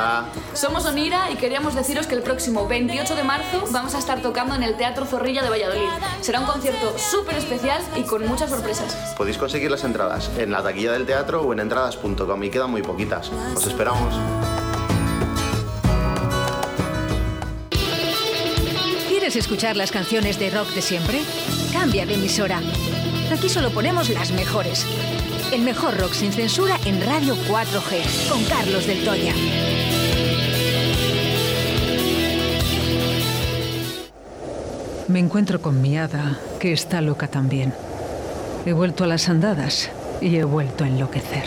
Hola. Somos Onira y queríamos deciros que el próximo 28 de marzo vamos a estar tocando en el Teatro Zorrilla de Valladolid. Será un concierto súper especial y con muchas sorpresas. Podéis conseguir las entradas en la taquilla del teatro o en entradas.com y quedan muy poquitas. Os esperamos. ¿Quieres escuchar las canciones de rock de siempre? Cambia de emisora. Aquí solo ponemos las mejores. El mejor rock sin censura en Radio 4G, con Carlos del Toya. Me encuentro con mi hada, que está loca también. He vuelto a las andadas y he vuelto a enloquecer.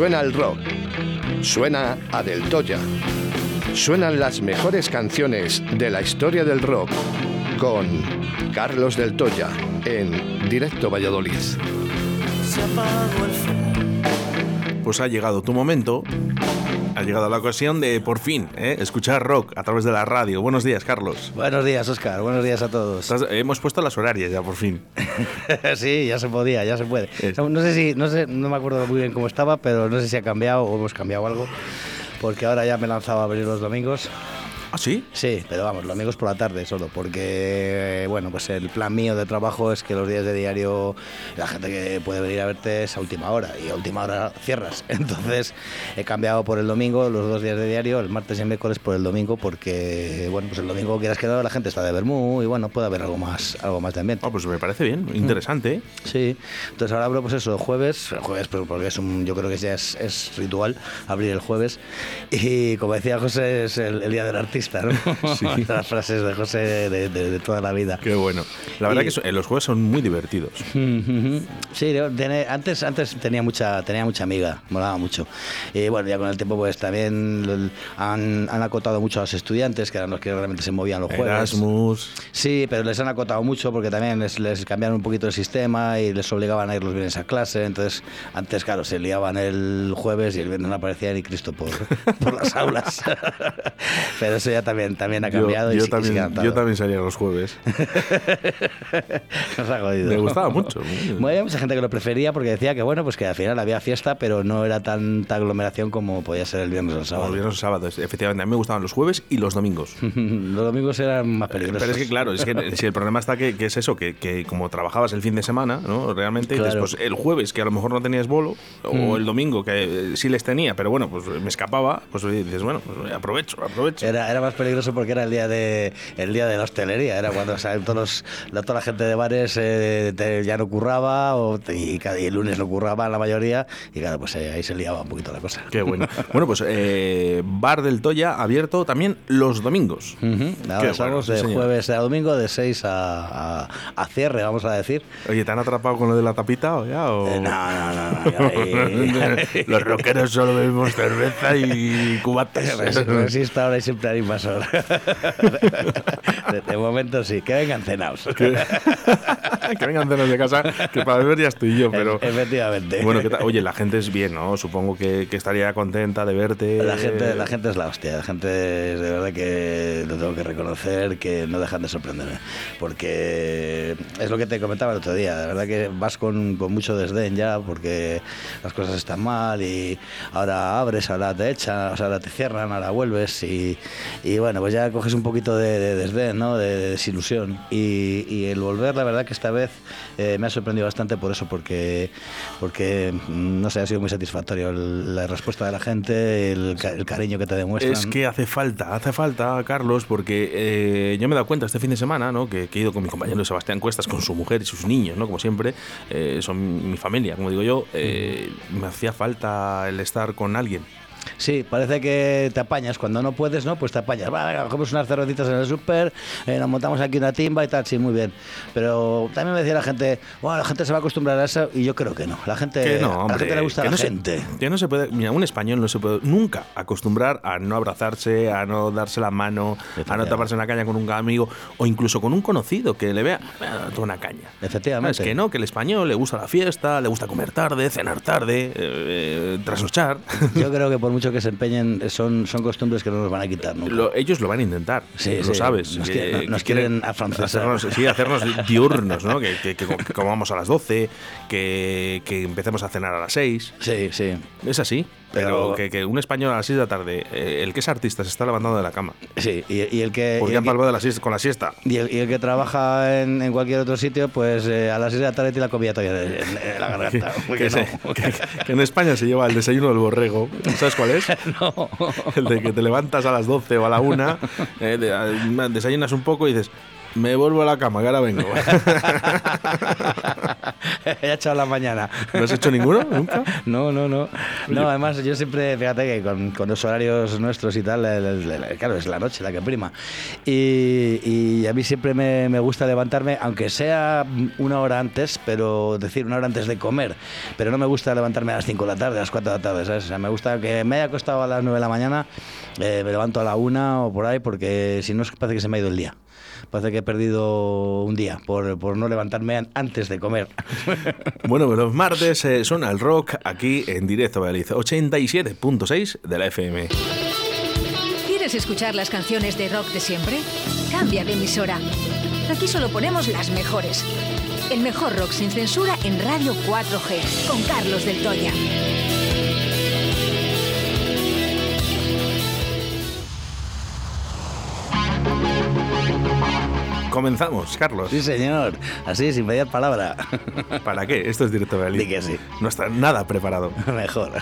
Suena el rock. Suena a Del Toya. Suenan las mejores canciones de la historia del rock con Carlos Del Toya en Directo Valladolid. Pues ha llegado tu momento. Ha llegado la ocasión de, por fin, ¿eh? escuchar rock a través de la radio. Buenos días, Carlos. Buenos días, Oscar. Buenos días a todos. Estás- hemos puesto las horarias ya, por fin. sí, ya se podía, ya se puede. No sé si, no sé, no me acuerdo muy bien cómo estaba, pero no sé si ha cambiado o hemos cambiado algo, porque ahora ya me lanzaba a venir los domingos. ¿Ah, sí? Sí, pero vamos, los domingos por la tarde solo, porque, bueno, pues el plan mío de trabajo es que los días de diario la gente que puede venir a verte es a última hora y a última hora cierras. Entonces he cambiado por el domingo los dos días de diario, el martes y el miércoles por el domingo, porque, bueno, pues el domingo quieras que no, la gente está de vermú y bueno, puede haber algo más, algo más de ambiente. Ah, pues me parece bien, interesante. ¿eh? Sí, entonces ahora abro pues eso, jueves, jueves porque es un, yo creo que ya es, es ritual abrir el jueves y como decía José es el, el día del artista, ¿no? Las frases de José de, de- de toda la vida. Qué bueno. La verdad Y- que eh, los jueves son muy divertidos. Sí, yo antes, antes tenía mucha, tenía mucha amiga, molaba mucho. Y bueno, ya con el tiempo pues también han, han acotado mucho a los estudiantes, que eran los que realmente se movían los jueves. Erasmus. Sí, pero les han acotado mucho porque también les, les cambiaron un poquito el sistema y les obligaban a ir los viernes a clase. Entonces, antes, claro, se liaban el jueves y el viernes no aparecía ni Cristo por, por las aulas. pero eso ya también, también ha cambiado. yo y también, yo también salía los jueves. Nos ha jodido. Me gustaba mucho. Bueno, había mucha gente que lo prefería porque decía que bueno, pues que al final había fiesta, pero no era tanta aglomeración como podía ser el viernes o el sábado. viernes o sábados, efectivamente. A mí me gustaban los jueves y los domingos. Los domingos eran más peligrosos. Pero es que, claro, es que si el problema está que, que es eso, que, que como trabajabas el fin de semana, ¿no? Realmente, Claro. después el jueves, que a lo mejor no tenías bolo, o Mm. el domingo, que eh, sí les tenía, pero bueno, pues me escapaba, pues dices, bueno, pues aprovecho, aprovecho. Era, era más peligroso porque era el día de el día de la hostelería, era cuando o sea, todos los- toda la gente de bares eh, te- ya no curraba o y, cada, y el lunes no curraba la mayoría y claro, pues eh, ahí se liaba un poquito la cosa. Qué bueno. Bueno, pues eh, Bar del Toya abierto también los domingos. Ujú. Qué Ahora bueno, sí, de jueves a domingo de 6 a, a- a cierre, vamos a decir. Oye, ¿te han atrapado con lo de la tapita o ya? O... Eh, no, no, no, no, ahí- Los rockeros solo bebemos cerveza y cubatas. Res- Resista ahora y siempre invasor. De, de momento sí, que vengan cenados. que vengan cenas de casa, que para beber ya estoy yo, pero... Efectivamente. Bueno, ¿qué oye, la gente es bien, ¿no? Supongo que, que estaría contenta de verte. La gente, la gente es la hostia, la gente es de verdad que lo tengo que reconocer que no dejan de sorprenderme. Porque es lo que te comentaba el otro día, de verdad que vas con, con mucho desdén ya porque las cosas están mal y ahora abres, ahora te echan, ahora te cierran, ahora vuelves y, y bueno, pues ya coges un poquito de, de desdén, ¿no? de, de desilusión. Y, y el volver, la verdad que esta vez eh, me ha sorprendido bastante por eso, porque, porque mm, no sé, ha sido muy satisfactorio el- la respuesta de la gente, el, el cariño que te demuestran. Es que hace falta, hace falta, Carlos, porque eh, yo me he dado cuenta este fin de semana, ¿no? Que, que he ido con mi compañero Sebastián Cuestas, con su mujer y sus niños, ¿no? Como siempre, eh, son mi familia, como digo yo. eh, me hacía falta el estar con alguien. Sí, parece que te apañas. Cuando no puedes, ¿no? Pues te apañas. Va, venga, cogemos unas cervecitas en el súper, eh, nos montamos aquí una timba y tal, sí, muy bien. Pero también me decía la gente, bueno, la gente se va a acostumbrar a eso y yo creo que no. La gente, Que no, a la hombre, gente le gusta que la no se- gente. que no se puede, mira, un español no se puede nunca acostumbrar a no abrazarse, a no darse la mano, a no taparse una caña con un amigo o incluso con un conocido que le vea, "Ah, toma una caña. Efectivamente. Es que no, que el español le gusta la fiesta, le gusta comer tarde, cenar tarde, eh, eh, trasnochar. Yo creo que por mucho que se empeñen, son, son costumbres que no nos van a quitar nunca. Lo- ellos lo van a intentar, Sí, lo sí, sabes. nos que- quieren- nos que quieren afrancesar. hacernos, sí, hacernos diurnos, ¿no? Que, que- que co- que comamos a las 12, que, que empecemos a cenar a las 6. Sí, sí. Es así. Pero, Pero- que, que un español a las 6 de la tarde, eh, el que es artista, se está levantando de la cama. Sí, y, y el que. Porque y ha el que- palmado de con la siesta. Y el, y el que trabaja en, en cualquier otro sitio, pues eh, a las 6 de la tarde tiene la comida todavía en, en la garganta. Que, que no. que en España se lleva el desayuno del borrego. ¿Sabes cuál es? No. El de que te levantas a las 12 o a la 1, eh, de- desayunas un poco y dices, me vuelvo a la cama, que ahora vengo. ya he echado la mañana. ¿No has hecho ninguno? ¿Nunca? No, no, no. No, además yo siempre, fíjate que con, con los horarios nuestros y tal, el- el- el- claro, es la noche la que prima. Y, y a mí siempre me, me gusta levantarme, aunque sea una hora antes, pero decir una hora antes de comer. Pero no me gusta levantarme a las 5 de la tarde, a las 4 de la tarde, ¿sabes? O sea, me gusta que me haya acostado a las 9 de la mañana, eh, me levanto a la 1 o por ahí, porque si no parece que se me ha ido el día. Parece que he perdido un día por, por no levantarme an- antes de comer. Bueno, pues los martes eh, suena el rock aquí en directo Valladolid, 87.6 de la FM. ¿Quieres escuchar las canciones de rock de siempre? Cambia de emisora. Aquí solo ponemos las mejores. El mejor rock sin censura en Radio 4G, con Carlos del Toya. Comenzamos, Carlos. Sí, señor. Así, sin pedir palabra. ¿Para qué? Esto es directo Valladolid. Di que sí. No está nada preparado. Mejor.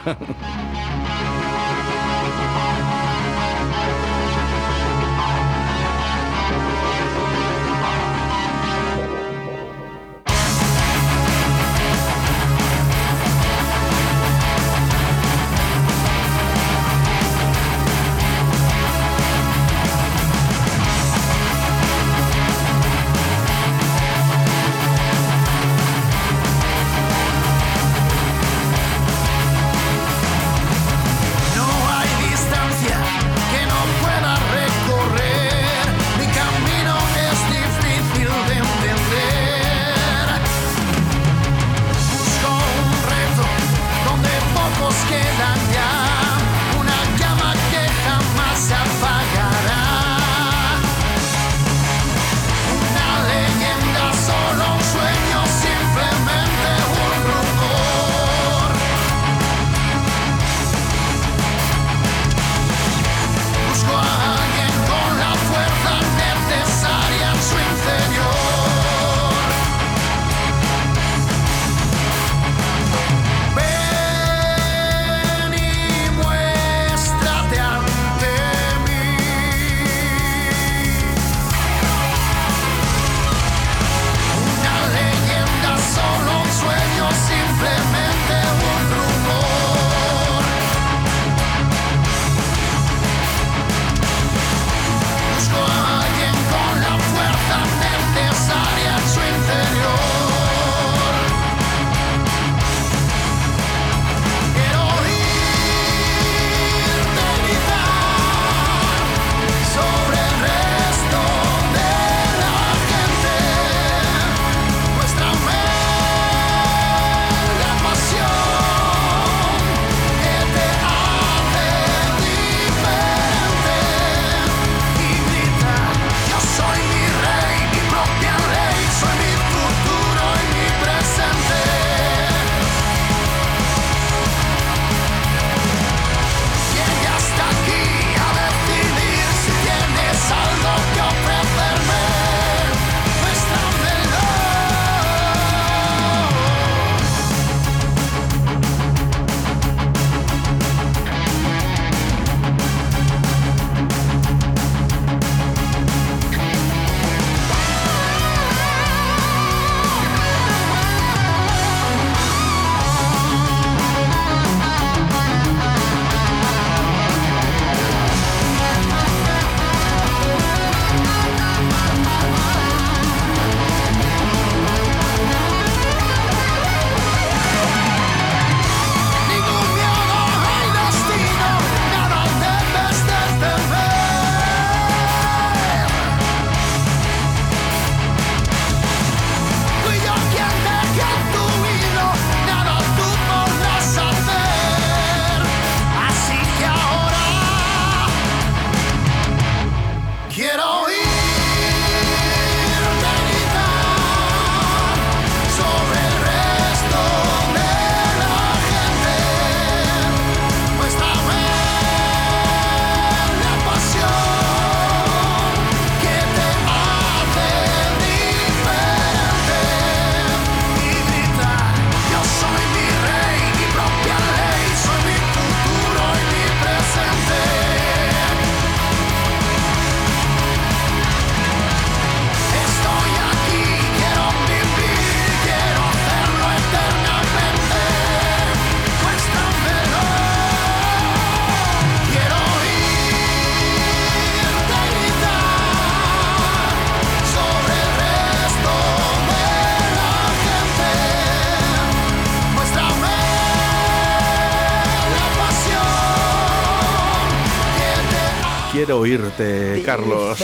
Oírte, Carlos.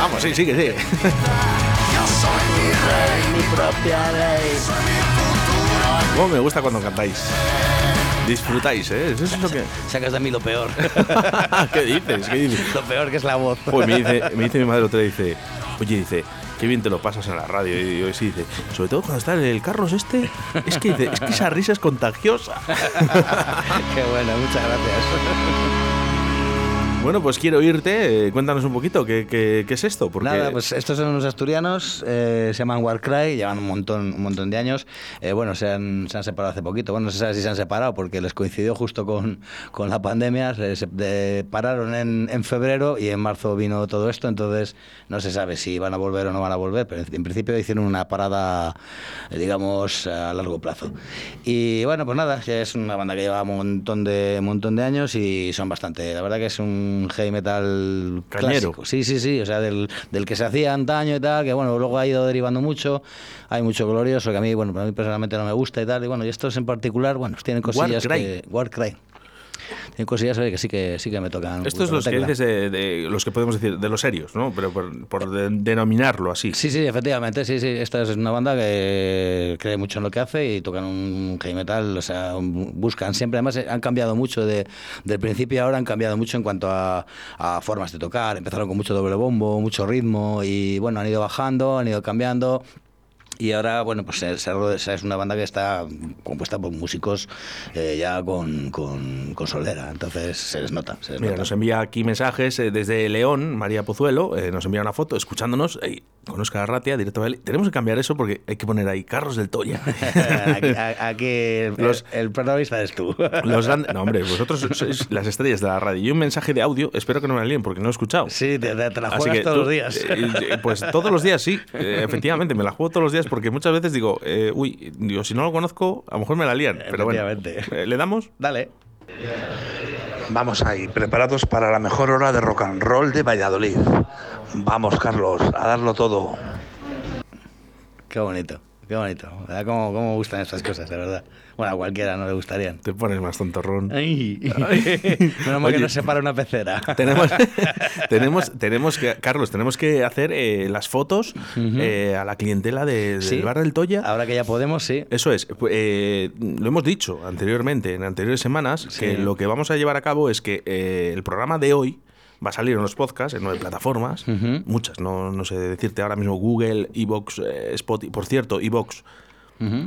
Vamos, sí, sigue, sigue. Mi propia ley. Cómo me gusta cuando cantáis. Disfrutáis, ¿eh? Eso es lo que... Sacas de mí lo peor. ¿Qué dices? ¿Qué dices? lo peor que es la voz. Pues me dice, me dice mi madre otra vez, dice, oye, dice, qué bien te lo pasas en la radio. Y yo sí, dice, sobre todo cuando está el Carlos este, es que, dice, es que esa risa es contagiosa. Qué bueno, muchas gracias. Bueno, pues quiero oírte. eh, cuéntanos un poquito, ¿qué, qué, qué es esto? Porque Nada, pues estos son unos asturianos, eh, se llaman Warcry, llevan un montón, un montón de años. Eh, bueno, se han, se han separado hace poquito. Bueno, no se sabe si se han separado porque les coincidió justo con, la pandemia. Se, pararon en, en febrero y en marzo vino todo esto, entonces no se sabe si van a volver o no van a volver, pero en, principio hicieron una parada, digamos, a largo plazo. Y bueno, pues nada, es una banda que lleva montón de, un montón de años y son bastante, la verdad que es un heavy metal Cañero. clásico. Sí, sí, sí, o sea, del, del que se hacía antaño y tal, que bueno, luego ha ido derivando mucho, hay mucho glorioso que a mí, bueno, a mí personalmente no me gusta y tal, y bueno, y estos en particular, bueno, tienen cosillas Warcry. que... Warcry. Tienen cosillas que sí que sí que me tocan. Esto es la los que dices de, de los que podemos decir, de los serios, ¿no? Pero por, por de- denominarlo así. Sí, sí, efectivamente, sí, sí. Esta es una banda que cree mucho en lo que hace y tocan un heavy metal, o sea, buscan siempre. Además, eh, han cambiado mucho de, del principio ahora, han cambiado mucho en cuanto a, a formas de tocar. Empezaron con mucho doble bombo, mucho ritmo y bueno, han ido bajando, han ido cambiando. Y ahora, bueno, pues se- se- es una banda que está compuesta por músicos eh, ya con, con, con solera, entonces se les nota. Se les Mira, nota. nos envía aquí mensajes eh, desde León, María Pozuelo, eh, nos envía una foto escuchándonos con Oscar Arratia, directo de Tenemos que cambiar eso porque hay que poner ahí Carlos del Toya. aquí, a- aquí el, Los- el protagonista eres tú. Los grandes- no, hombre, vosotros sois las estrellas de la radio. Y un mensaje de audio, espero que no me líen porque no he escuchado. Sí, te, la juegas que todos tú- los días. pues todos los días sí, efectivamente, me la juego todos los días porque muchas veces digo, eh, uy, digo, si no lo conozco, a lo mejor me la lían. Pero bueno, Efectivamente. eh, ¿le damos? Dale. Vamos ahí, preparados para la mejor hora de rock and roll de Valladolid. Vamos, Carlos, a darlo todo. Qué bonito, qué bonito. ¿Verdad? ¿Cómo, cómo me gustan estas cosas, de verdad? Bueno, a cualquiera no le gustarían. Te pones más tontorrón. Ay. Menos mal que Oye. no se para una pecera. tenemos, tenemos, tenemos que, Carlos, tenemos que hacer eh, las fotos eh, a la clientela de- del Sí. bar del Toya. Ahora que ya podemos, sí. Eso es. Pu- eh, lo hemos dicho anteriormente, en anteriores semanas, Sí. que lo que vamos a llevar a cabo es que el programa de hoy va a salir en los podcasts, en nueve plataformas, muchas, no, no sé decirte ahora mismo Google, Evox, eh, Spotify. Por cierto, Evox.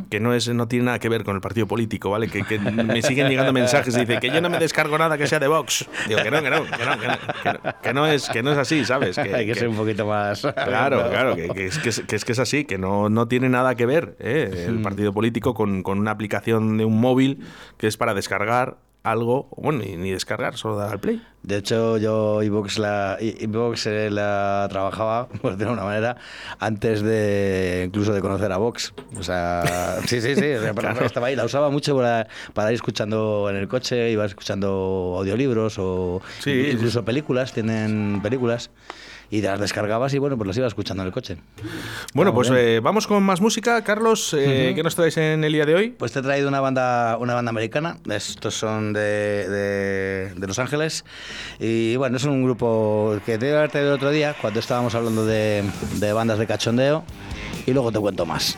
Que no es no tiene nada que ver con el partido político, ¿vale? Que, que me siguen llegando mensajes y dice que yo no me descargo nada que sea de Vox. Digo que no, que no, que no, que no, que no, que no es, que no es así, ¿sabes? Que, Hay que, que- ser un poquito más. Claro, claro, que, que es, que, es, que es que es así, que no, no tiene nada que ver ¿eh? el partido político con, con una aplicación de un móvil que es para descargar algo, bueno, ni, ni descargar, solo dar al play. De hecho, yo iVox la, iVox, eh, la trabajaba, por decirlo de una manera, antes de incluso de conocer a Vox. O sea, sí, sí, sí. Estaba ahí, la usaba mucho para, para ir escuchando en el coche, iba escuchando audiolibros o Sí, incluso películas, tienen películas. Y las descargabas y bueno, pues las iba escuchando en el coche. Bueno, pues muy bien. eh, vamos con más música. Carlos, eh, ¿qué nos traes en el día de hoy? Pues te he traído una banda, una banda americana. Estos son de, de- de Los Ángeles. Y bueno, es un grupo que te haber traído el otro día cuando estábamos hablando de, de bandas de cachondeo. Y luego te cuento más.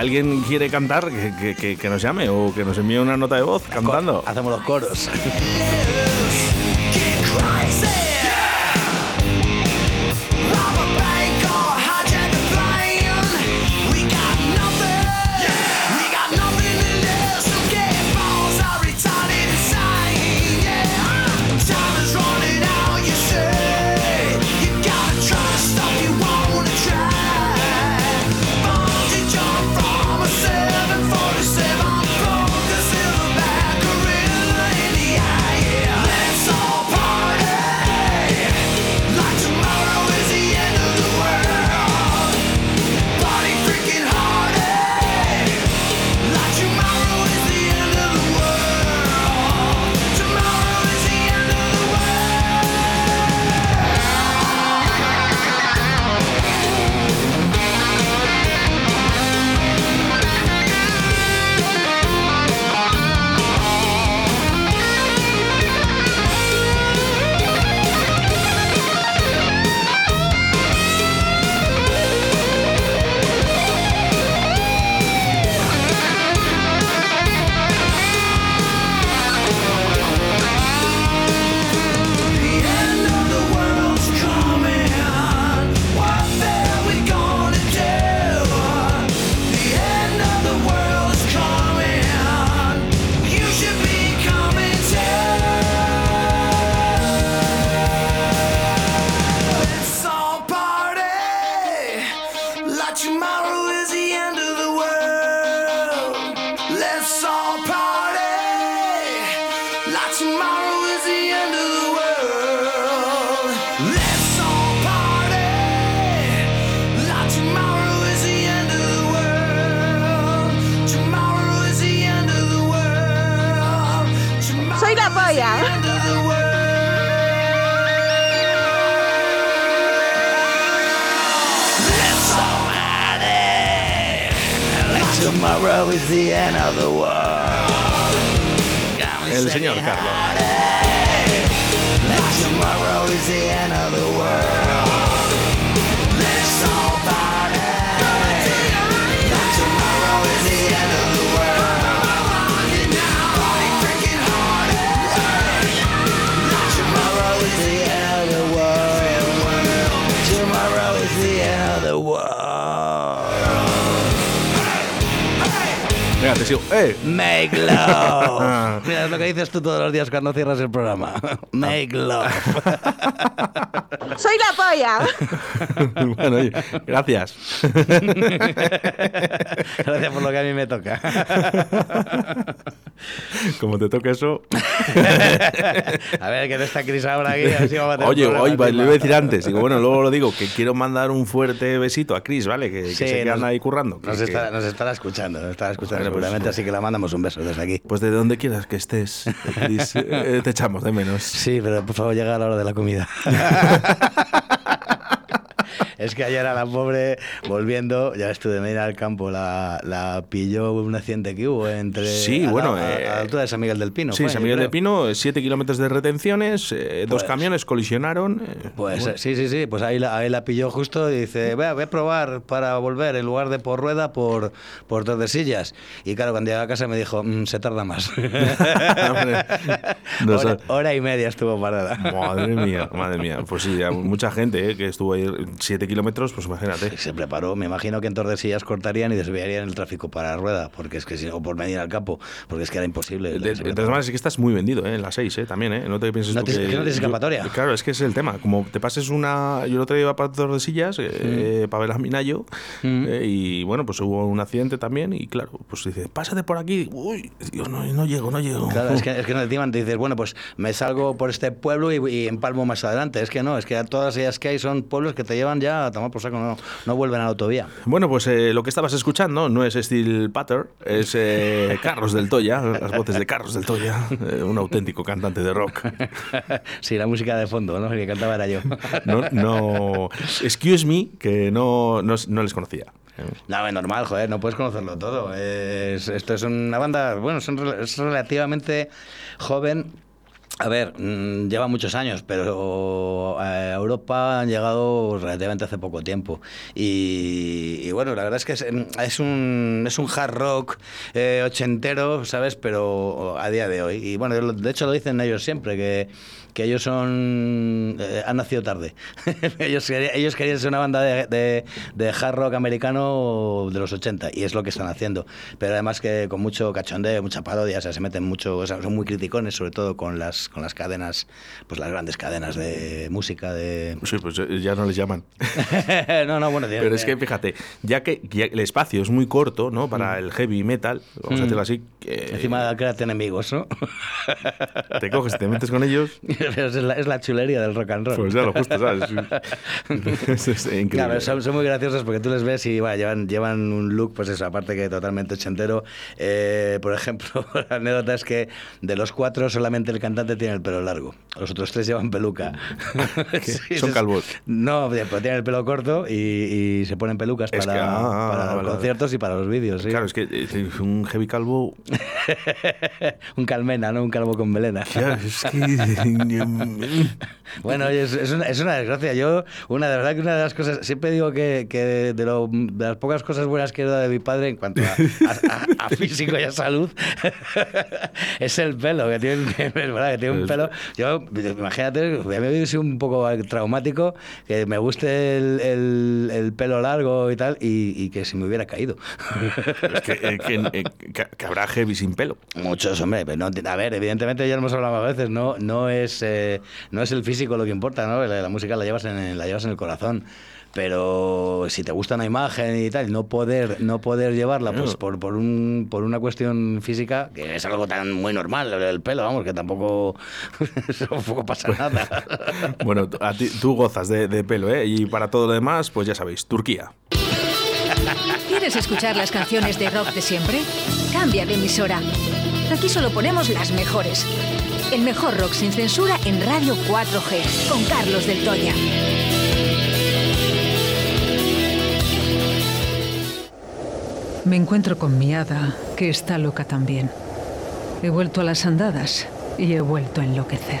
Alguien quiere cantar, que, que- que- que nos llame o que nos envíe una nota de voz cantando. Hacemos los coros. love. Mira, es lo que dices tú todos los días cuando cierras el programa. Make love. Soy la polla. bueno, oye, gracias. Gracias por lo que a mí me toca. Como te toca eso. A ver, que no está Cris ahora aquí. A ver si vamos a tener Oye, oye, le iba a decir antes. Digo, bueno, luego lo digo, que quiero mandar un fuerte besito a Chris, ¿vale? Que, que Sí, que nos- anda ahí currando. Nos, que- estará, nos estará escuchando, nos estará escuchando Bueno, pues, seguramente, pues- así que le mandamos un beso aquí. Pues de donde quieras que estés, Chris, eh, te echamos de menos. Sí, pero por favor llega a la hora de la comida. Es que ayer a la pobre, volviendo, ya estuve de ir al campo, la, la pilló un accidente que hubo entre. Sí, a la- bueno, A, a eh, la altura de San Miguel del Pino. Sí, fue, San Miguel creo. de Pino, 7 kilómetros de retenciones, eh, dos Pues- camiones colisionaron. eh, Pues bueno. sí, sí, sí, pues ahí la, ahí la pilló justo y dice, voy a, voy a probar para volver, en lugar de por rueda, por, por tordesillas. Y claro, cuando llegué a casa me dijo, "Mm, se tarda más. No hora, hora y media estuvo parada. Madre mía, madre mía. Pues sí, ya mucha gente eh, que estuvo ahí 7 kilómetros, pues imagínate. Se preparó, me imagino que en Tordesillas cortarían y desviarían el tráfico para rueda, porque es que si o por venir al campo, porque es que era imposible. De, de todas maneras, sí que estás muy vendido, ¿eh? En las 6, ¿eh? También, ¿eh? No te pienses No tú tienes- que... no tienes yo- escapatoria. claro, es que es el tema. Como te pases una... Yo el otro día iba para Tordesillas eh, para ver a Minayo Mm. eh, y, bueno, pues hubo un accidente también y, claro, pues dices, pásate por aquí. Uy, Dios, no, no llego, no llego. Claro, es que, es que no te dices, bueno, pues me salgo por este pueblo y, y empalmo más adelante. Es que no, es que todas ellas que hay son pueblos que te llevan ya a tomar por saco, no, no vuelven a la autovía. Bueno, pues eh, lo que estabas escuchando no es Steel Patter, es eh, Carlos del Toya, las voces de Carlos del Toya, eh, un auténtico cantante de rock. sí, la música de fondo, ¿no? Que cantaba era yo. No, no, excuse me, que no, no, no les conocía. No, es normal, joder, no puedes conocerlo todo. Es- esto es una banda, bueno, son es relativamente joven. A ver, mm, lleva muchos años, pero a Europa han llegado relativamente hace poco tiempo. Y, bueno, la verdad es que es, es un, es un hard rock eh, ochentero, ¿sabes? Pero a día de hoy. Y bueno, de hecho lo dicen ellos siempre, que que ellos son eh, han nacido tarde. ellos, querían, ellos querían ser una banda de, de, de, hard rock americano de los 80 y es lo que están haciendo. Pero además que con mucho cachondeo, mucha parodia, o sea, se meten mucho, o sea, son muy criticones, sobre todo con las, con las cadenas, pues las grandes cadenas de música. de Sí, pues ya no les llaman. no, no, bueno. Tío, Pero es que fíjate, ya que, ya el espacio es muy corto, ¿no? Para el heavy metal, vamos a decirlo así. Que... Encima créate enemigos, ¿no? te coges, te metes con ellos es, la, es la chulería del rock and roll. Pues ya lo justo, ¿sabes? es, es increíble. Claro, son, son, muy graciosos porque tú les ves y bueno, llevan, llevan un look, pues eso, aparte que totalmente ochentero. Eh, por ejemplo, la anécdota es que de los cuatro solamente el cantante tiene el pelo largo. Los otros tres llevan peluca. sí, son calvos. No, pero tienen el pelo corto y, y se ponen pelucas para, que, ah, para vale, los conciertos y para los vídeos. ¿sí? Claro, es que un heavy calvo. un calmena, ¿no? Un calvo con melena. Claro, es que. bueno, es, es, una, es, una, desgracia. Yo, una de verdad que una de las cosas, siempre digo que, que de, lo, de, las pocas cosas buenas que he dado de mi padre en cuanto a, a, a, a físico y a salud, es el pelo, que tiene, es verdad, que tiene un pelo. Yo, imagínate, me sido un poco traumático que me guste el, el, el pelo largo y tal, y, y, que se me hubiera caído. es que, eh, que, que, que, habrá heavy sin pelo. Muchos, hombre, pero no, a ver, evidentemente ya hemos hablado a veces, no, no es eh, no es el físico lo que importa, ¿no? La, la música la llevas, en, la llevas en el corazón pero si te gusta una imagen y tal, no poder, no poder llevarla pues por, por, un, por una cuestión física, que es algo tan muy normal, el pelo, vamos, que tampoco, tampoco pasa nada. bueno, a ti, tú gozas de, de, pelo, ¿eh? Y para todo lo demás, pues ya sabéis, Turquía. ¿Quieres escuchar las canciones de rock de siempre? Cambia de emisora. Aquí solo ponemos las mejores. El mejor rock sin censura en Radio 4G, con Carlos del Toya. Me encuentro con mi hada, que está loca también. He vuelto a las andadas y he vuelto a enloquecer.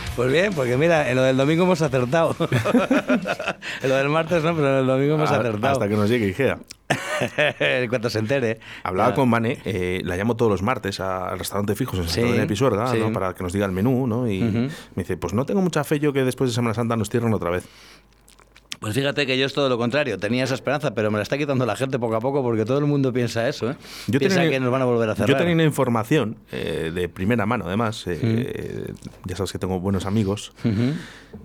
Pues bien, porque mira, en lo del domingo hemos acertado. en lo del martes no, pero en el domingo hemos acertado. Hasta que nos llegue Igea. en cuanto se entere. Hablaba con Mane, eh, la llamo todos los martes al restaurante Fijos en Santo sí, Pisuerga, sí. ¿no? para que nos diga el menú, ¿no? Y uh -huh. me dice, pues no tengo mucha fe yo que después de Semana Santa nos cierren otra vez. Pues fíjate que yo es todo lo contrario. Tenía esa esperanza, pero me la está quitando la gente poco a poco porque todo el mundo piensa eso. ¿eh? Yo piensa tenía, que nos van a volver a cerrar. Yo tenía una información eh, de primera mano, además. Eh. Ya sabes que tengo buenos amigos. Uh -huh.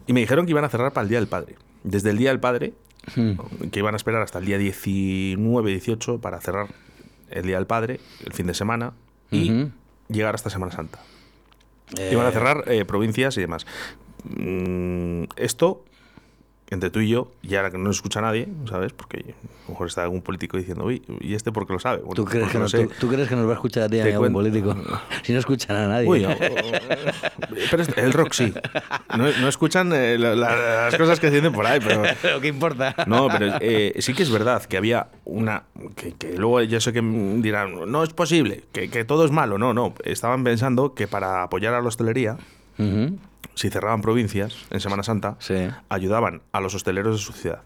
Y me dijeron que iban a cerrar para el Día del Padre. Desde el Día del Padre, uh -huh. que iban a esperar hasta el día 19, 18 para cerrar el Día del Padre, el fin de semana, y uh -huh. llegar hasta Semana Santa. Iban a cerrar eh, provincias y demás. Mm, esto entre tú y yo, y ahora que no nos escucha nadie, ¿sabes? Porque a lo mejor está algún político diciendo, uy, ¿y este por qué lo sabe? Bueno, ¿Tú, crees que no, sé. ¿tú, ¿tú, crees que nos va a escuchar a ti a algún político? si no escuchan a nadie. Uy, o, o, pero el rock sí. No, no escuchan eh, la, la, las cosas que dicen por ahí, pero... pero ¿qué importa? No, pero eh, sí que es verdad que había una... Que, que, luego yo sé que dirán, no es posible, que, que todo es malo. No, no. Estaban pensando que para apoyar a la hostelería... Uh -huh si cerraban provincias en Semana Santa, sí. ayudaban a los hosteleros de su ciudad.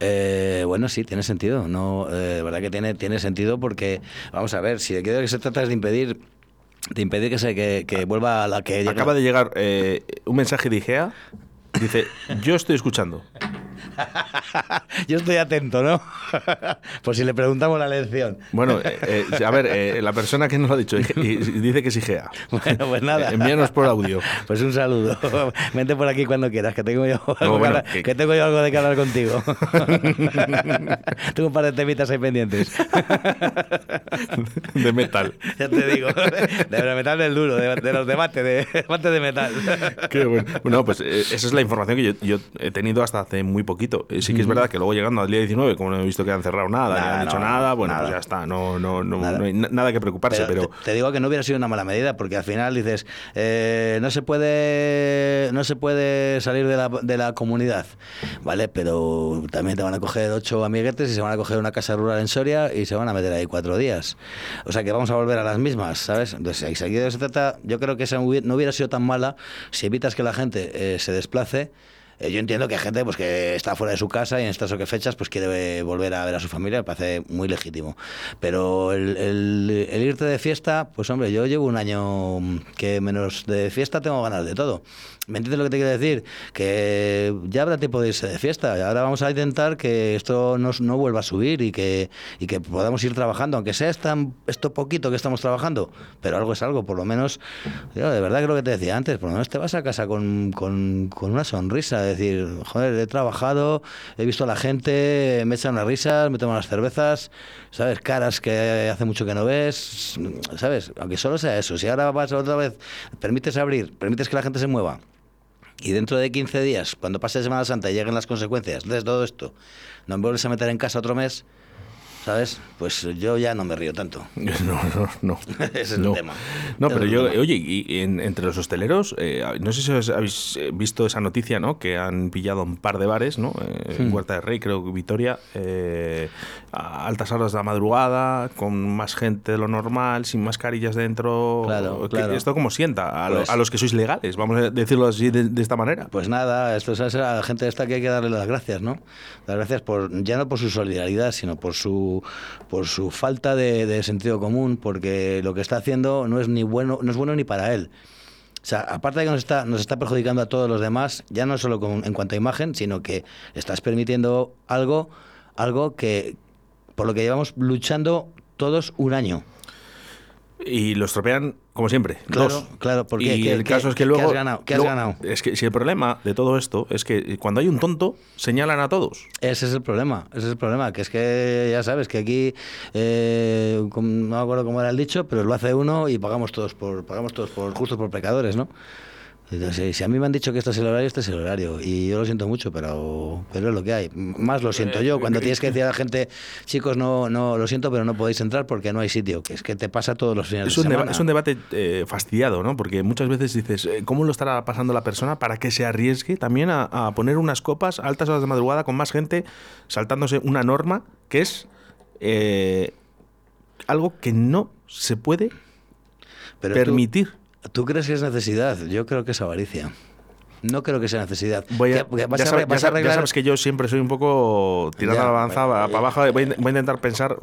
Eh, bueno, sí, tiene sentido. No, eh, verdad que tiene, tiene sentido porque, vamos a ver, si de qué se trata es de impedir de impedir que se que, que vuelva a la que acaba de llegar eh, un mensaje de Igea dice yo estoy escuchando Yo estoy atento, ¿no? Por si le preguntamos la lección. Bueno, eh, eh, a ver, eh, la persona que nos lo ha dicho dice que es Igea. Bueno, pues nada. Envíanos por audio. Pues un saludo. Vente por aquí cuando quieras, que tengo yo algo, No, bueno, que, hablar- que- que tengo yo algo de que hablar contigo. tengo un par de temitas ahí pendientes. De metal. ya te digo. De, metal del duro, de, de los debates, de debates de metal. Qué bueno. Bueno, pues esa es la información que yo, yo he tenido hasta hace muy poquito. Eh, Sí que es verdad que luego llegando al día 19, como no he visto que han cerrado nada, ni Nada, han dicho no, nada, bueno, nada. pues ya está. No, no, no, Nada. no hay na- nada que preocuparse, pero, te, te digo que no hubiera sido una mala medida, porque al final dices, eh, no se puede no se puede salir de la, de la comunidad, ¿vale? Pero también te van a coger ocho amiguetes y se van a coger una casa rural en Soria y se van a meter ahí cuatro días. O sea que vamos a volver a las mismas, ¿sabes? Entonces, aquí se trata, yo creo que esa no hubiera sido tan mala si evitas que la gente eh, se desplace. Eh, Yo entiendo que hay gente pues, que está fuera de su casa y en estas o qué fechas pues quiere volver a ver a su familia, me parece muy legítimo. Pero el, el- el irte de fiesta, pues hombre, yo llevo un año que menos de fiesta tengo ganas de todo. ¿Me entiendes lo que te quiero decir? Que ya habrá tiempo de irse de fiesta. Y ahora vamos a intentar que esto no, no vuelva a subir y que, y que podamos ir trabajando, aunque sea esta- esto poquito que estamos trabajando, pero algo es algo, por lo menos, yo de verdad lo que te decía antes, por lo menos te vas a casa con, con, con una sonrisa, decir, joder, he trabajado, he visto a la gente, me echan unas risas, me toman las cervezas, ¿sabes? Caras que hace mucho que no ves, ¿sabes? Aunque solo sea eso, si ahora vas otra vez, permites abrir, permites que la gente se mueva, y dentro de 15 días, cuando pase Semana Santa y lleguen las consecuencias de todo esto, no me vuelves a meter en casa otro mes, ¿sabes? Pues yo ya no me río tanto. No, no, no. Ese es no. el tema. No, pero yo, tema. oye, y en- entre los hosteleros, eh, no sé si os habéis eh, visto esa noticia, ¿no? Que han pillado un par de bares, ¿no? Eh, en Hmm. Huerta de Rey, creo que Vitoria, eh, a altas horas de la madrugada, con más gente de lo normal, sin mascarillas dentro. Claro, claro. ¿Esto cómo sienta? A, lo- Pues- a los que sois legales, vamos a decirlo así de, de esta manera. Pues nada, esto es a la gente esta que hay que darle las gracias, ¿no? Las gracias por ya no por su solidaridad, sino por su por su falta de, sentido común, porque lo que está haciendo no es ni bueno, no es bueno ni para él. O sea, aparte de que nos está, nos está perjudicando a todos los demás, ya no solo en cuanto a imagen, sino que estás permitiendo algo, algo que por lo que llevamos luchando todos un año. Y lo estropean como siempre. Claro, dos. claro, porque Y ¿qué- el qué- caso es que qué luego. has ganado? ¿Qué has luego- ganado? Es que si el problema de todo esto es que cuando hay un tonto, señalan a todos. Ese es el problema, ese es el problema, que es que ya sabes que aquí eh, no me acuerdo cómo era el dicho, pero lo hace uno y pagamos todos por pagamos todos por justos por pecadores, ¿no? Entonces, si- si a mí me han dicho que este es el horario, este es el horario. Y yo lo siento mucho, pero, pero es lo que hay. Más lo siento yo. Cuando tienes que decir a la gente, chicos, no, no, lo siento, pero no podéis entrar porque no hay sitio. Que es que te pasa todos los fines Es de un, semana. es un debate eh, fastidiado, ¿no? Porque muchas veces dices, eh, ¿cómo lo estará pasando la persona para que se arriesgue también a, a poner unas copas a altas horas de madrugada con más gente, saltándose una norma que es eh, algo que no se puede Pero permitir? ¿Tú crees que es necesidad? Yo creo que es avaricia. No creo que sea necesidad. Voy a- ¿Qué- qué- vas ya, a sabe- arre- vas a sab- ya arreglar- sabes que yo siempre soy un poco tirando Ya, a la bueno, para abajo. Voy, a- voy a intentar pensar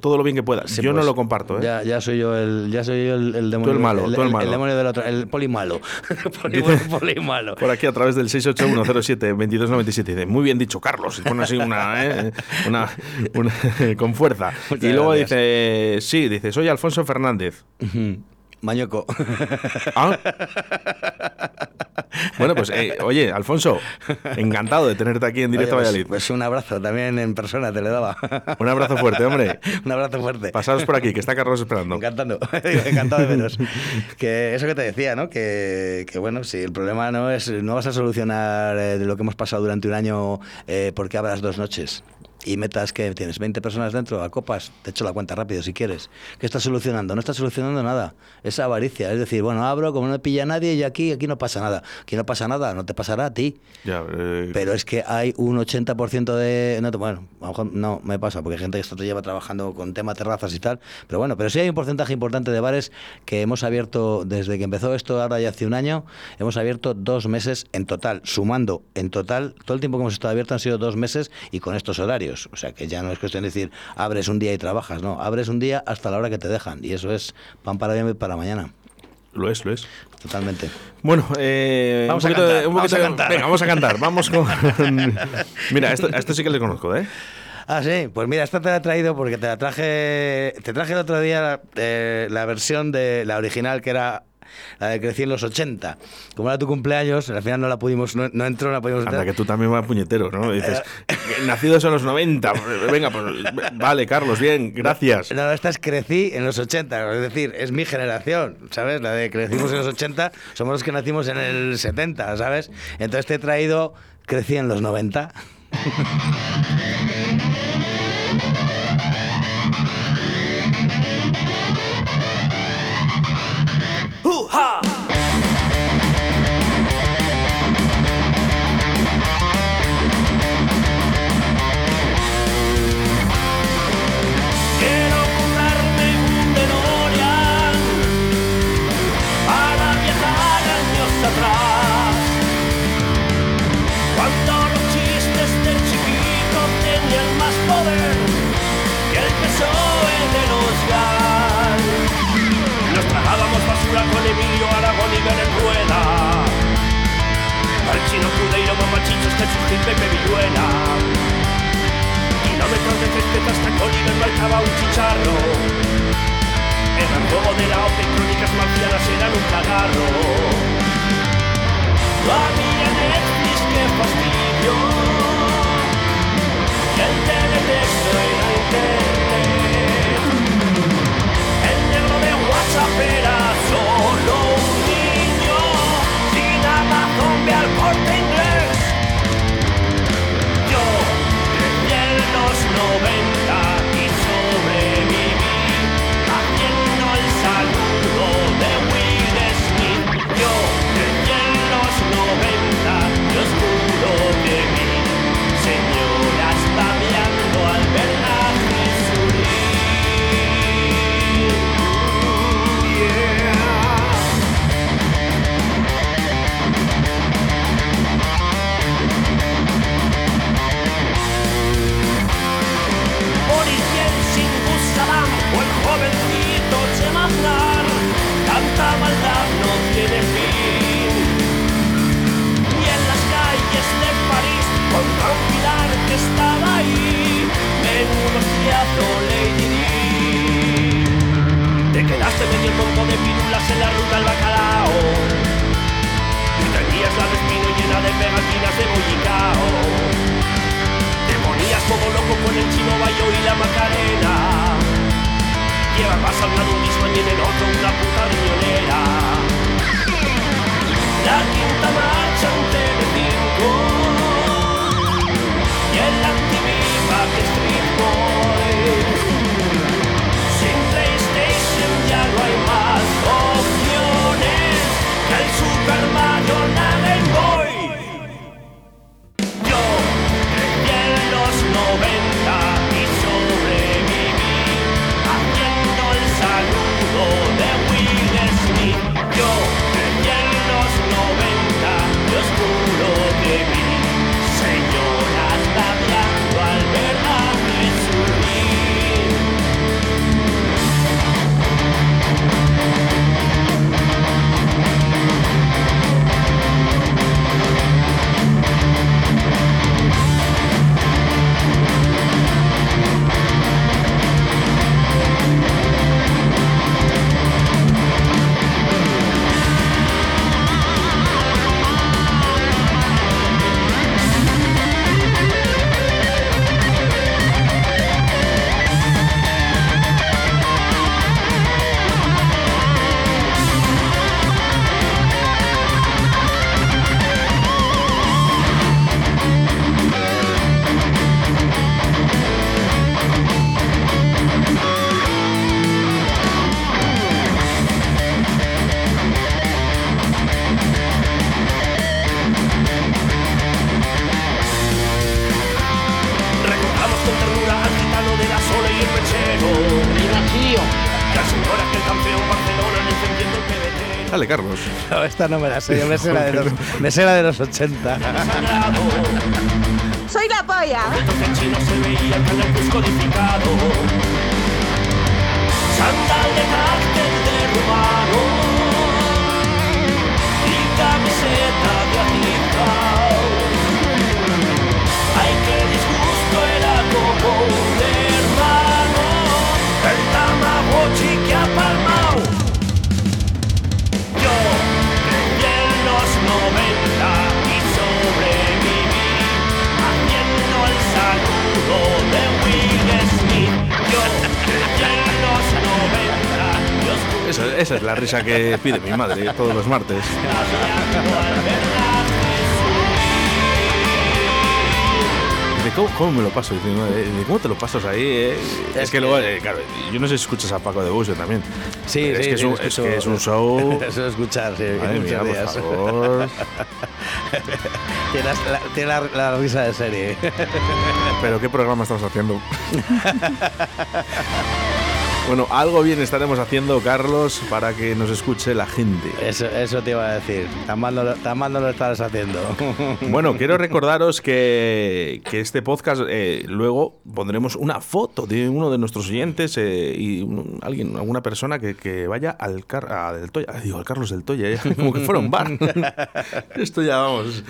todo lo bien que pueda. Sí, yo no pues, lo comparto, ¿eh? Ya, ya soy yo el, ya soy yo el, el demonio. el malo, tú el malo. demonio del otro, el polimalo. poli, poli malo. Por aquí a través del 68107-2297 dice, muy bien dicho Carlos, y pone así una, ¿eh? una, una- con fuerza. Muchas y luego gracias. dice, sí, dice, soy Alfonso Fernández. Mañoco. Ah. Bueno, pues eh, oye, Alfonso, encantado de tenerte aquí en directo Oye, pues- Valladolid. Pues, un abrazo también en persona, te le daba. Un abrazo fuerte, hombre. un abrazo fuerte. Pasaros por aquí, que está Carlos esperando. Encantando, encantado de veros. Que eso que te decía, ¿no? Que, que, bueno, si el problema no es, no vas a solucionar eh, de lo que hemos pasado durante un año eh, porque abras dos noches y metas que tienes 20 personas dentro a copas, te echo la cuenta rápido si quieres. ¿Qué estás solucionando? No estás solucionando nada. Es avaricia, es decir, bueno, abro, como no me pilla nadie y aquí, aquí no pasa nada. Aquí no pasa nada, no te pasará a ti. Ya, eh, Pero es que hay un 80% de... No, bueno, a lo mejor no me pasa, porque hay gente que esto te lleva trabajando con tema terrazas y tal. Pero bueno, pero sí hay un porcentaje importante de bares que hemos abierto, desde que empezó esto, ahora ya hace un año, hemos abierto dos meses en total, sumando en total, todo el tiempo que hemos estado abiertos han sido dos meses y con estos horarios. O sea que ya no es cuestión de decir, abres un día y trabajas, no, abres un día hasta la hora que te dejan. Y eso es pan para hoy y para mañana. Lo es, lo es. Totalmente. Bueno, eh, Vamos un a poquito cantar, un vamos a cantar. Venga, vamos a cantar. Vamos con. Mira, esto, a esto sí que le conozco, ¿eh? Ah, sí, pues mira, esta te la he traído porque te la traje. Te traje el otro día eh, la versión de la original que era la de Crecí en los 80. Como era tu cumpleaños, al final no la pudimos, no, no entró, no la pudimos Anda, entrar. que tú también vas puñetero, ¿no? Dices, nacidos en los 90. Venga, pues, vale, Carlos, bien, gracias. No, esta es Crecí en los 80, es decir, es mi generación, ¿sabes? La de crecimos en los 80, somos los que nacimos en el 70, ¿sabes? Entonces te he traído Crecí en los 90. ¡Hoo-ha! Quiero Carlos. No, esta no me la sé, yo me sé la de los, me sé la de los 80. Sagrado. Soy la polla. Chino esa es la risa que pide mi madre todos los martes. Cómo, me lo paso, de cómo te lo pasas ahí. eh? Es, que, luego, eh, claro, yo no sé si escuchas a Paco de Busio también. Sí, es, sí, que es, un, es que es un show. Eso escuchar, sí. Madre muchos mía, por días. favor. tiene la, la- tiene la- la risa de serie. Pero qué programa estamos haciendo. bueno, algo bien estaremos haciendo, Carlos, para que nos escuche la gente. Eso, eso te iba a decir. Tan mal no lo, tan mal no lo estabas haciendo. Bueno, quiero recordaros que, que este podcast eh, luego pondremos una foto de uno de nuestros oyentes eh, y un- alguien, alguna persona que, que vaya al, Car a del Toya, digo, al Carlos del Toya, eh, como que fuera un bar. Esto ya vamos.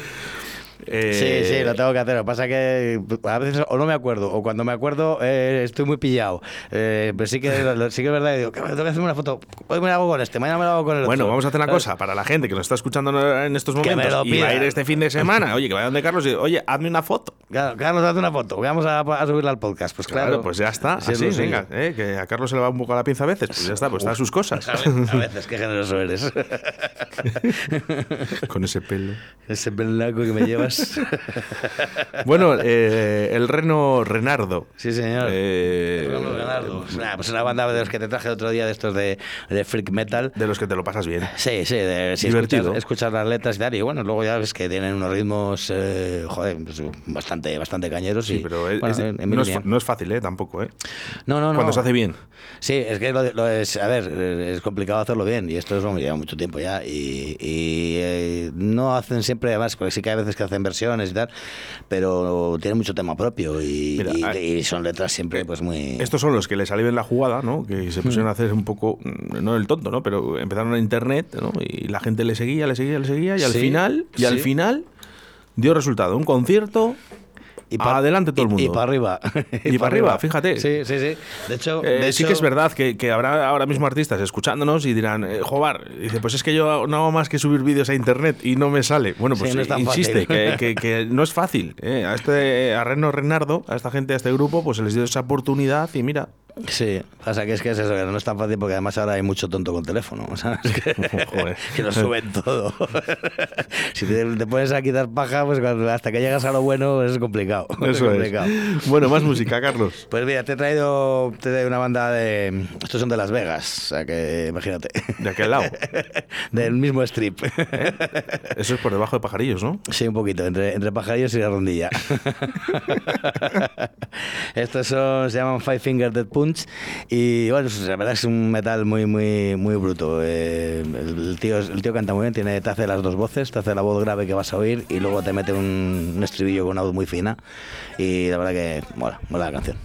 Eh, Sí, sí, lo tengo que hacer. Lo que pasa que a veces o no me acuerdo, o cuando me acuerdo eh, estoy muy pillado. Eh, pero sí que, sí que es verdad digo, tengo que hacerme una foto. Hoy me la hago con este, mañana me la hago con el Bueno, otro. vamos a hacer una cosa para la gente que nos está escuchando en estos momentos y va a ir este fin de semana. Oye, que vaya donde Carlos y oye, hazme una foto. Claro, Carlos, haz una foto. Vamos a, a subirla al podcast. Pues claro. Claro, pues ya está. Sí, Así, venga, eh, que a Carlos se le va un poco la pinza a veces. Pues ya está, pues está a sus cosas. A veces, a veces, qué generoso eres. Con ese pelo. Ese pelaco que me llevas. Bueno, eh, el Reno Renardo. Sí, señor. Eh, Carlos Leonardo. Nah, pues una banda de los que te traje el otro día de estos de, de freak metal. De los que te lo pasas bien. Sí, sí, de, sí, Divertido. Escuchar, escuchar las letras y tal. Y bueno, luego ya ves que tienen unos ritmos, eh, joder, pues, bastante, bastante cañeros. Sí, y, pero bueno, es- en- en no, es, no es fácil, ¿eh? Tampoco, ¿eh? No, no, no. Cuando se hace bien. Sí, es que lo, lo es, a ver, eh, es complicado hacerlo bien y esto es lleva mucho tiempo ya y, y, eh, no hacen siempre, además, porque sí que hay veces que hacen versiones y tal, pero tienen mucho tema propio y, Mira, y- hay- y son letras siempre pues muy... Estos son los que les salió bien la jugada, ¿no? Que se pusieron a hacer un poco, mm, no el tonto, ¿no? Pero empezaron en internet, ¿no? Y la gente le seguía, le seguía, le seguía y al Sí, final, y al final dio resultado. Un concierto y pa- adelante todo el mundo. Y, para arriba. Y para arriba, fíjate. Sí, sí, sí. De hecho, Eh, de sí hecho- que es verdad que, que habrá ahora mismo artistas escuchándonos y dirán, eh, Jobar, dice, pues es que yo no hago más que subir vídeos a internet y no me sale. Bueno, Sí, pues no insiste, que, que- que no es fácil. eh. A este a Reno Renardo, a esta gente, a este grupo, pues se les dio esa oportunidad y mira, Sí, pasa que es que es eso, que no es tan fácil porque además ahora hay mucho tonto con teléfono, ¿sabes? Que, Joder. que lo suben todo. si te, te pones a quitar paja, pues cuando- hasta que llegas a lo bueno es complicado. es eso es. complicado. Bueno, más música, Carlos. Pues mira, te he traído, te he traído una banda de... Estos son de Las Vegas, o sea que imagínate. De aquel lado. Del mismo strip. Eso es por debajo de pajarillos, ¿no? Sí, un poquito, entre, entre pajarillos y la rondilla. Estos son, se llaman Five Finger Dead Punch y bueno, pues, la verdad es un metal muy, muy, muy bruto. Eh, el, tío, el tío canta muy bien, tiene, te hace las dos voces, te hace la voz grave que vas a oír y luego te mete un, un estribillo con una voz muy fina y la verdad que mola, mola la canción.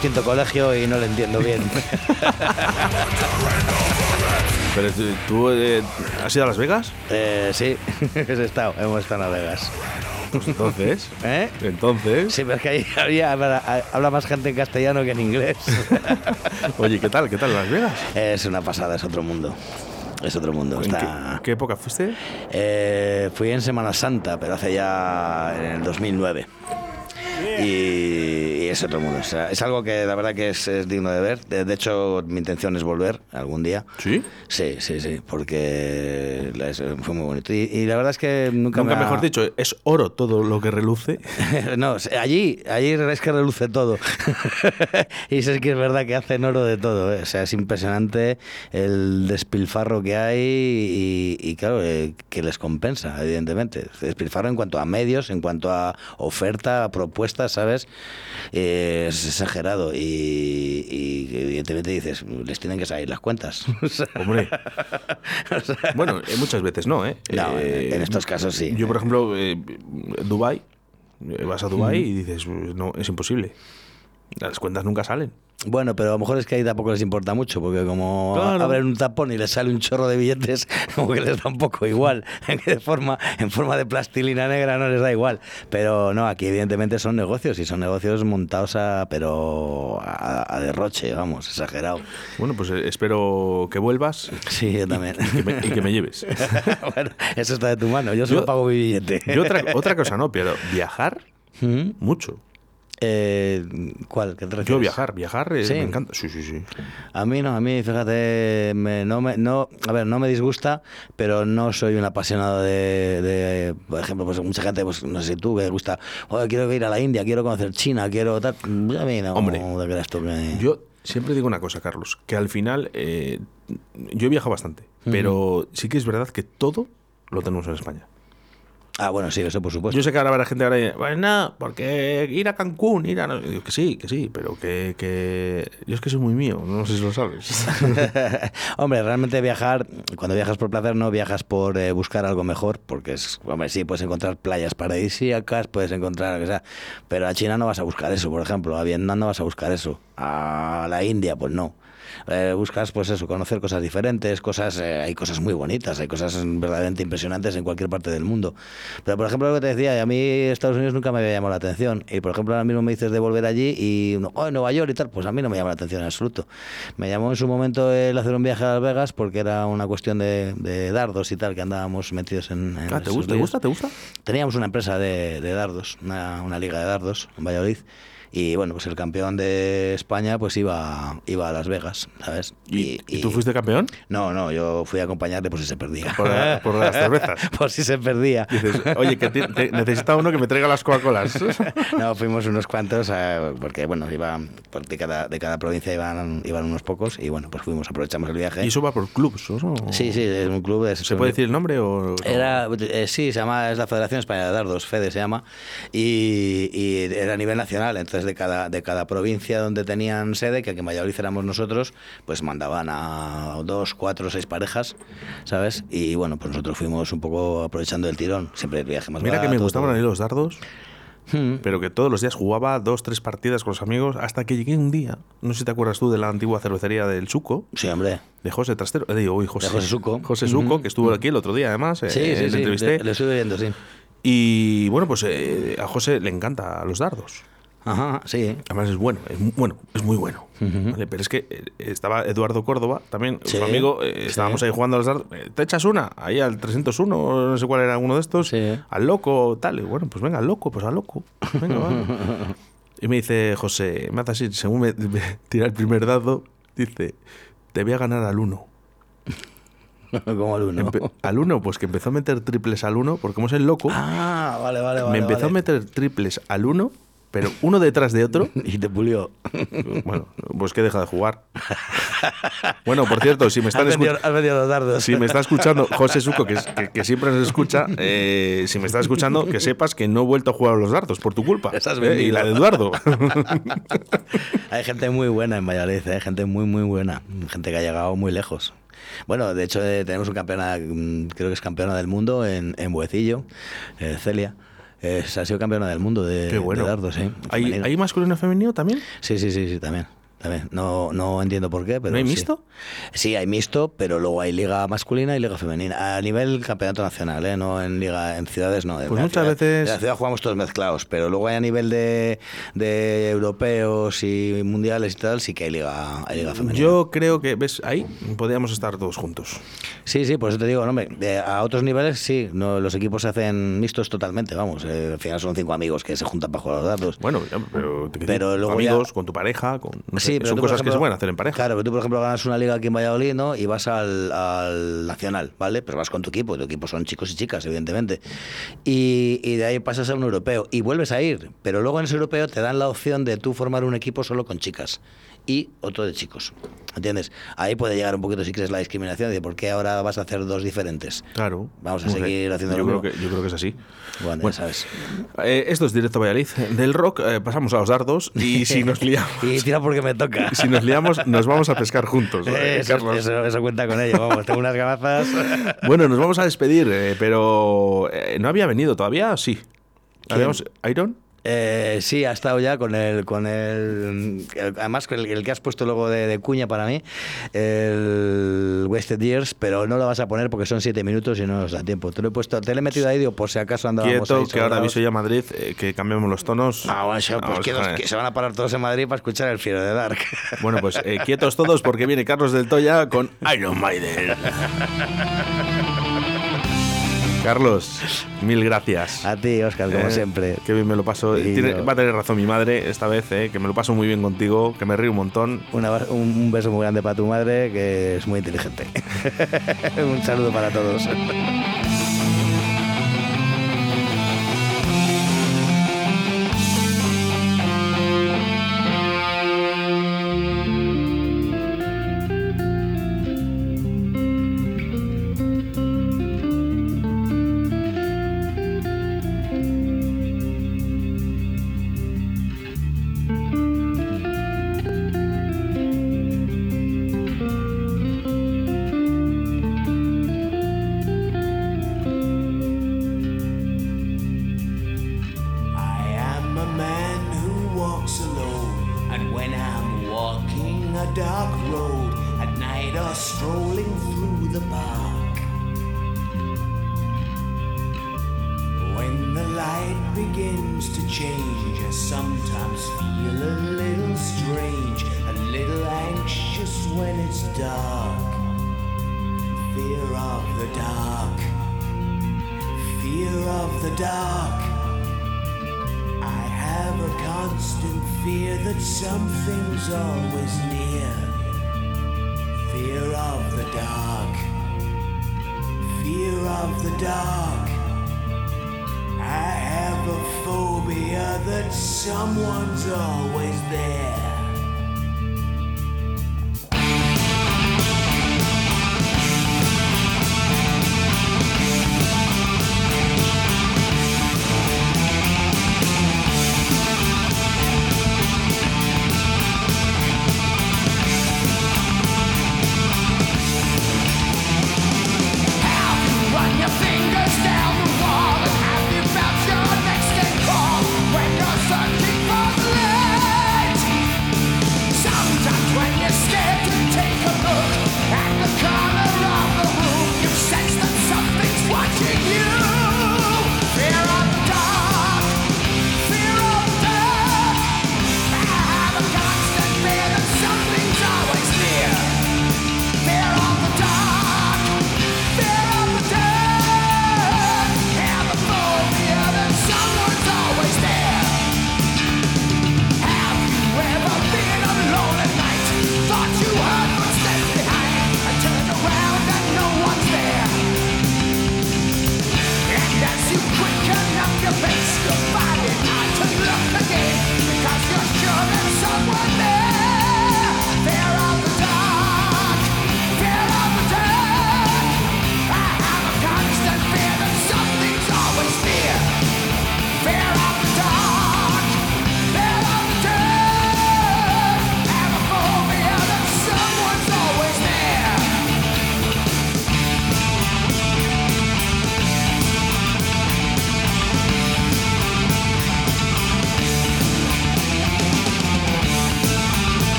Distinto colegio y no lo entiendo bien. Pero tú, tú, eh, has ido a Las Vegas? Eh, sí, he estado, hemos estado en Las Vegas. Pues entonces. ¿Eh? Entonces. Sí, pero es que ahí había- habla, más gente en castellano que en inglés. Oye, ¿qué tal? ¿Qué tal Las Vegas? Es una pasada, es otro mundo. Es otro mundo. ¿En Está... qué, qué época fuiste? Eh, fui en Semana Santa, pero hace ya en el 2009. Y, y es otro mundo. O sea, es algo que la verdad que es, es digno de ver. De, de hecho, mi intención es volver algún día. ¿Sí? Sí, sí, sí, porque es- fue muy bonito. Y, y la verdad es que nunca, Nunca me ha- mejor dicho, es oro todo lo que reluce. no, allí, allí es que reluce todo. y es que es verdad que hacen oro de todo. ¿eh? O sea, es impresionante el despilfarro que hay y, y claro, eh, que les compensa, evidentemente. Despilfarro en cuanto a medios, en cuanto a oferta, a propuestas, ¿sabes? Eh, es exagerado y, y evidentemente dices, les tienen que salir las cuentas. O sea, Hombre. Bueno, eh, muchas veces no, ¿eh? No, Eh, en estos casos sí. Yo, por ejemplo, eh, Dubai, eh, vas a Dubai y dices, no, es imposible. Las cuentas nunca salen. Bueno, pero a lo mejor es que ahí tampoco les importa mucho, porque como Claro. abren un tapón y les sale un chorro de billetes, como que les da un poco igual. de forma, en forma de plastilina negra no les da igual. Pero no, aquí evidentemente son negocios y son negocios montados a, pero a, a derroche, vamos, exagerado. Bueno, pues eh, espero que vuelvas Sí, yo también. y que me, y que me lleves. bueno, eso está de tu mano, yo solo Yo- pago mi billete. Yo otra, otra cosa no, pero viajar ¿Mm? mucho. Eh, ¿Cuál? ¿Qué te Yo viajar, viajar eh, Sí. me encanta. Sí, sí, sí. A mí no, a mí, fíjate, me- no me, no, a ver, no me disgusta, pero no soy un apasionado de, de, por ejemplo, pues mucha gente, pues no sé tú, que te gusta, "Joder, quiero ir a la India, quiero conocer China, quiero tal, a mí no, Hombre, no tú. Yo siempre digo una cosa, Carlos, que al final eh, yo he viajado bastante, pero sí que es verdad que todo lo tenemos en España. Ah, bueno, sí, eso por supuesto. Yo sé que ahora habrá gente ahora pues no, porque ir a Cancún, ir a... no-". Digo, que sí, que sí, pero que, que... Yo es que soy muy mío, no sé si lo sabes. hombre, realmente viajar, cuando viajas por placer, no viajas por eh, buscar algo mejor, porque es, hombre, sí, puedes encontrar playas paradisíacas, puedes encontrar lo que sea, pero a China no vas a buscar eso, por ejemplo, a Vietnam no vas a buscar eso, a la India, pues no. Eh, buscas, pues eso, conocer cosas diferentes, cosas, eh, hay cosas muy bonitas, hay cosas verdaderamente impresionantes en cualquier parte del mundo. Pero, por ejemplo, lo que te decía, a mí Estados Unidos nunca me había llamado la atención. Y, por ejemplo, ahora mismo me dices de volver allí y, oh, Nueva York y tal, pues a mí no me llama la atención en absoluto. Me llamó en su momento el hacer un viaje a Las Vegas porque era una cuestión de, de dardos y tal, que andábamos metidos en... en Ah, ¿te, gusta, ¿Te gusta? ¿Te gusta? Teníamos una empresa de, de dardos, una, una liga de dardos en Valladolid. Y bueno, pues el campeón de España pues iba, iba a Las Vegas, ¿sabes? ¿Y, y tú fuiste campeón? No, no, yo fui a acompañarle por si se perdía. Por, la- por las cervezas. por si se perdía. Dices, oye, que te- te- necesita uno que me traiga las Coca-Colas. No, fuimos unos cuantos, eh, porque bueno, iba, por de, cada, de cada provincia iban, iban unos pocos y bueno, pues fuimos, aprovechamos el viaje. Y eso va por clubs, ¿no? Sí, sí, es un club. es- ¿Se puede decir el nombre o...? Era, eh, sí, se llama, es la Federación Española de Dardos, FEDE se llama, y, y era a nivel nacional, entonces de cada, de cada provincia donde tenían sede, que aquí en Valladolid éramos nosotros, pues mandaban a dos, cuatro, seis parejas, ¿sabes? Y bueno, pues nosotros fuimos un poco aprovechando el tirón, siempre el viaje más Mira que me barato, gustaban a mí los dardos, Hmm. pero que todos los días jugaba dos, tres partidas con los amigos hasta que llegué un día. No sé si te acuerdas tú de la antigua cervecería del Suco. Sí, hombre. De José Trastero. Eh, digo, uy, José, De José Suco. José Suco, que estuvo aquí el otro día además. eh, Sí, sí, le sí, entrevisté. le, le estuve viendo, sí. Y bueno, pues eh, a José le encanta los dardos. Ajá, sí. Además es bueno, es mu- bueno, es muy bueno. ¿vale? Pero es que eh, estaba Eduardo Córdoba, también, Sí, su amigo, eh, estábamos sí. ahí jugando a eh, ¿Te echas una? Ahí al 301, no sé cuál era uno de estos. Sí. Al loco, tal. Y bueno, pues venga, al loco, pues al loco. Venga, va. Y me dice José, me hace así, según me, me tira el primer dado, dice, te voy a ganar al uno. Como el uno. Empe- al uno, pues que empezó a meter triples al uno, porque como es el loco, Ah, vale, vale, vale. me empezó a vale. meter triples al uno, pero uno detrás de otro. Y te pulió. Bueno, pues que deja de jugar. Bueno, por cierto, si me están escuchando. Si me está escuchando José Suco, que, es- que- que siempre nos escucha, eh, si me está escuchando, que sepas que no he vuelto a jugar a los dardos por tu culpa. Eh, y la de Eduardo. Hay gente muy buena en Valladolid, ¿eh? gente muy, muy buena. Gente que ha llegado muy lejos. Bueno, de hecho, eh, tenemos un campeona, mm, creo que es campeona del mundo en, en Buecillo, eh, Celia. Es- ha sido campeona del mundo de, Qué bueno. de dardos, sí. ¿Hay. ¿Hay masculino y femenino también? Sí, sí, sí, sí, también. También. No, no entiendo por qué, pero ¿No hay sí. mixto? Sí, hay mixto, pero luego hay liga masculina y liga femenina. A nivel campeonato nacional, ¿eh? no en liga en ciudades, no. En Pues la muchas ciudad- veces- En la ciudad jugamos todos mezclados, pero luego hay a nivel de, de europeos y mundiales y tal, sí que hay liga, hay liga femenina. Yo creo que, ¿ves? Ahí podríamos estar todos juntos. Sí, sí, por eso te digo, no, hombre, a otros niveles sí, no, los equipos se hacen mixtos totalmente, vamos. eh, al final son cinco amigos que se juntan para jugar a los dados. Bueno, ya, pero, te- Pero con luego ya- amigos, con tu pareja, con, no sé, Sí, pero son tú, cosas que se pueden hacer en pareja. Claro, pero tú, por ejemplo, ganas una liga aquí en Valladolid, ¿no? Y vas al, al Nacional, ¿vale? Pero vas con tu equipo, tu equipo son chicos y chicas, evidentemente. Y, y de ahí pasas a un europeo y vuelves a ir, pero luego en ese europeo te dan la opción de tú formar un equipo solo con chicas y otro de chicos. ¿Entiendes? Ahí puede llegar un poquito, si quieres, la discriminación de por qué ahora vas a hacer dos diferentes. Claro. Vamos a seguir haciendo yo lo creo, mismo. que, yo creo que es así. Bueno, Bueno. ya sabes. Eh, esto es Directo Valladolid. Del rock eh, pasamos a los dardos y si nos liamos... Y tira porque me toca. Si nos liamos, nos vamos a pescar juntos. eh, Eso, Carlos. eso- eso cuenta con ello, vamos, tengo unas gabazas. Bueno, nos vamos a despedir, eh, pero eh, no había venido todavía, sí. ¿Habíamos Iron? Eh, sí, ha estado ya con el, con el, el- además el, el que has puesto luego de, de cuña para mí, el Wasted Years, pero no lo vas a poner porque son siete minutos y no nos da tiempo. Te lo he puesto, te lo he metido ahí, digo, por si acaso andábamos Quieto, ahí que ahora aviso ya a Madrid eh, que cambiemos los tonos. Ah, bueno, pues quietos, que se van a parar todos en Madrid para escuchar el Fiero de Dark. Bueno, pues eh, quietos todos porque viene Carlos del Toya con Iron Maiden. Carlos, mil gracias. A ti, Oscar, como Eh, siempre. Qué bien me lo paso. Y Tiene- yo- va a tener razón mi madre esta vez, eh, que me lo paso muy bien contigo, que me río un montón. Una- un beso muy grande para tu madre, que es muy inteligente. un saludo para todos. Of the dark. I have a phobia that someone's always there.